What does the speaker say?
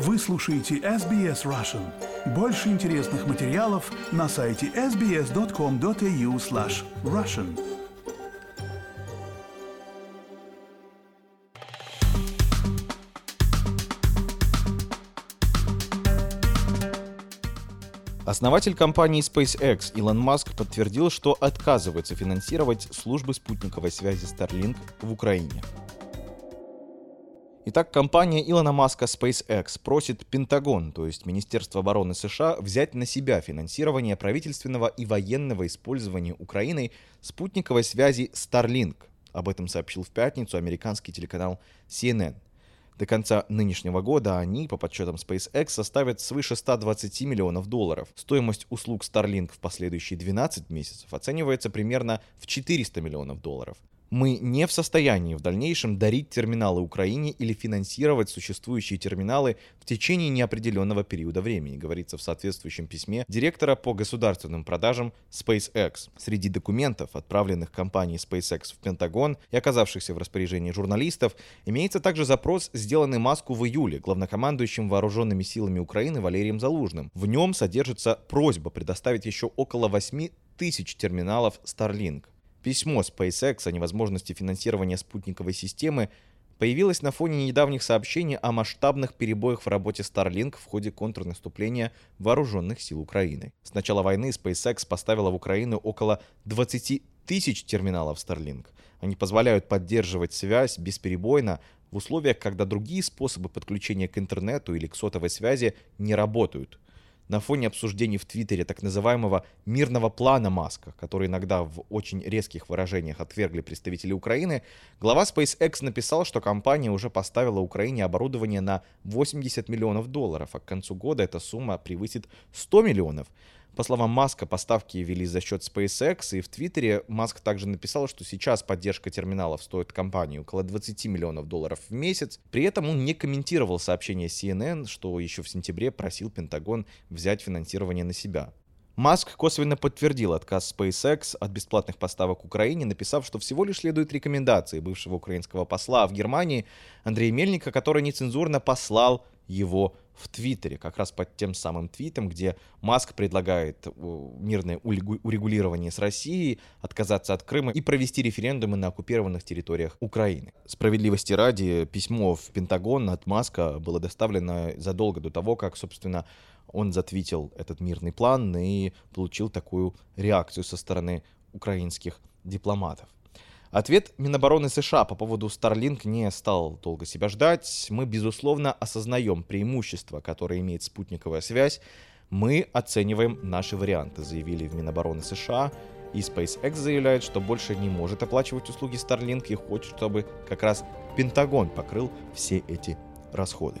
Вы слушаете SBS Russian. Больше интересных материалов на сайте sbs.com.au slash russian. Основатель компании SpaceX Илон Маск подтвердил, что отказывается финансировать службы спутниковой связи Starlink в Украине. Итак, компания Илона Маска SpaceX просит Пентагон, то есть Министерство обороны США, взять на себя финансирование правительственного и военного использования Украиной спутниковой связи Starlink. Об этом сообщил в пятницу американский телеканал CNN. До конца нынешнего года они, по подсчетам SpaceX, составят свыше 120 миллионов долларов. Стоимость услуг Starlink в последующие 12 месяцев оценивается примерно в 400 миллионов долларов. Мы не в состоянии в дальнейшем дарить терминалы Украине или финансировать существующие терминалы в течение неопределенного периода времени, говорится в соответствующем письме директора по государственным продажам SpaceX. Среди документов, отправленных компанией SpaceX в Пентагон и оказавшихся в распоряжении журналистов, имеется также запрос, сделанный Маску в июле главнокомандующим вооруженными силами Украины Валерием Залужным. В нем содержится просьба предоставить еще около 8 тысяч терминалов Starlink. Письмо SpaceX о невозможности финансирования спутниковой системы появилось на фоне недавних сообщений о масштабных перебоях в работе Starlink в ходе контрнаступления вооруженных сил Украины. С начала войны SpaceX поставила в Украину около 20 тысяч терминалов Starlink. Они позволяют поддерживать связь бесперебойно в условиях, когда другие способы подключения к интернету или к сотовой связи не работают – на фоне обсуждений в Твиттере так называемого мирного плана Маска, который иногда в очень резких выражениях отвергли представители Украины, глава SpaceX написал, что компания уже поставила Украине оборудование на 80 миллионов долларов, а к концу года эта сумма превысит 100 миллионов. По словам Маска, поставки велись за счет SpaceX, и в Твиттере Маск также написал, что сейчас поддержка терминалов стоит компании около 20 миллионов долларов в месяц. При этом он не комментировал сообщение CNN, что еще в сентябре просил Пентагон взять финансирование на себя. Маск косвенно подтвердил отказ SpaceX от бесплатных поставок Украине, написав, что всего лишь следует рекомендации бывшего украинского посла в Германии Андрея Мельника, который нецензурно послал его в Твиттере, как раз под тем самым твитом, где Маск предлагает мирное урегулирование с Россией, отказаться от Крыма и провести референдумы на оккупированных территориях Украины. Справедливости ради, письмо в Пентагон от Маска было доставлено задолго до того, как, собственно, он затвитил этот мирный план и получил такую реакцию со стороны украинских дипломатов. Ответ Минобороны США по поводу Starlink не стал долго себя ждать. Мы, безусловно, осознаем преимущества, которые имеет спутниковая связь. Мы оцениваем наши варианты, заявили в Минобороны США. И SpaceX заявляет, что больше не может оплачивать услуги Starlink и хочет, чтобы как раз Пентагон покрыл все эти расходы.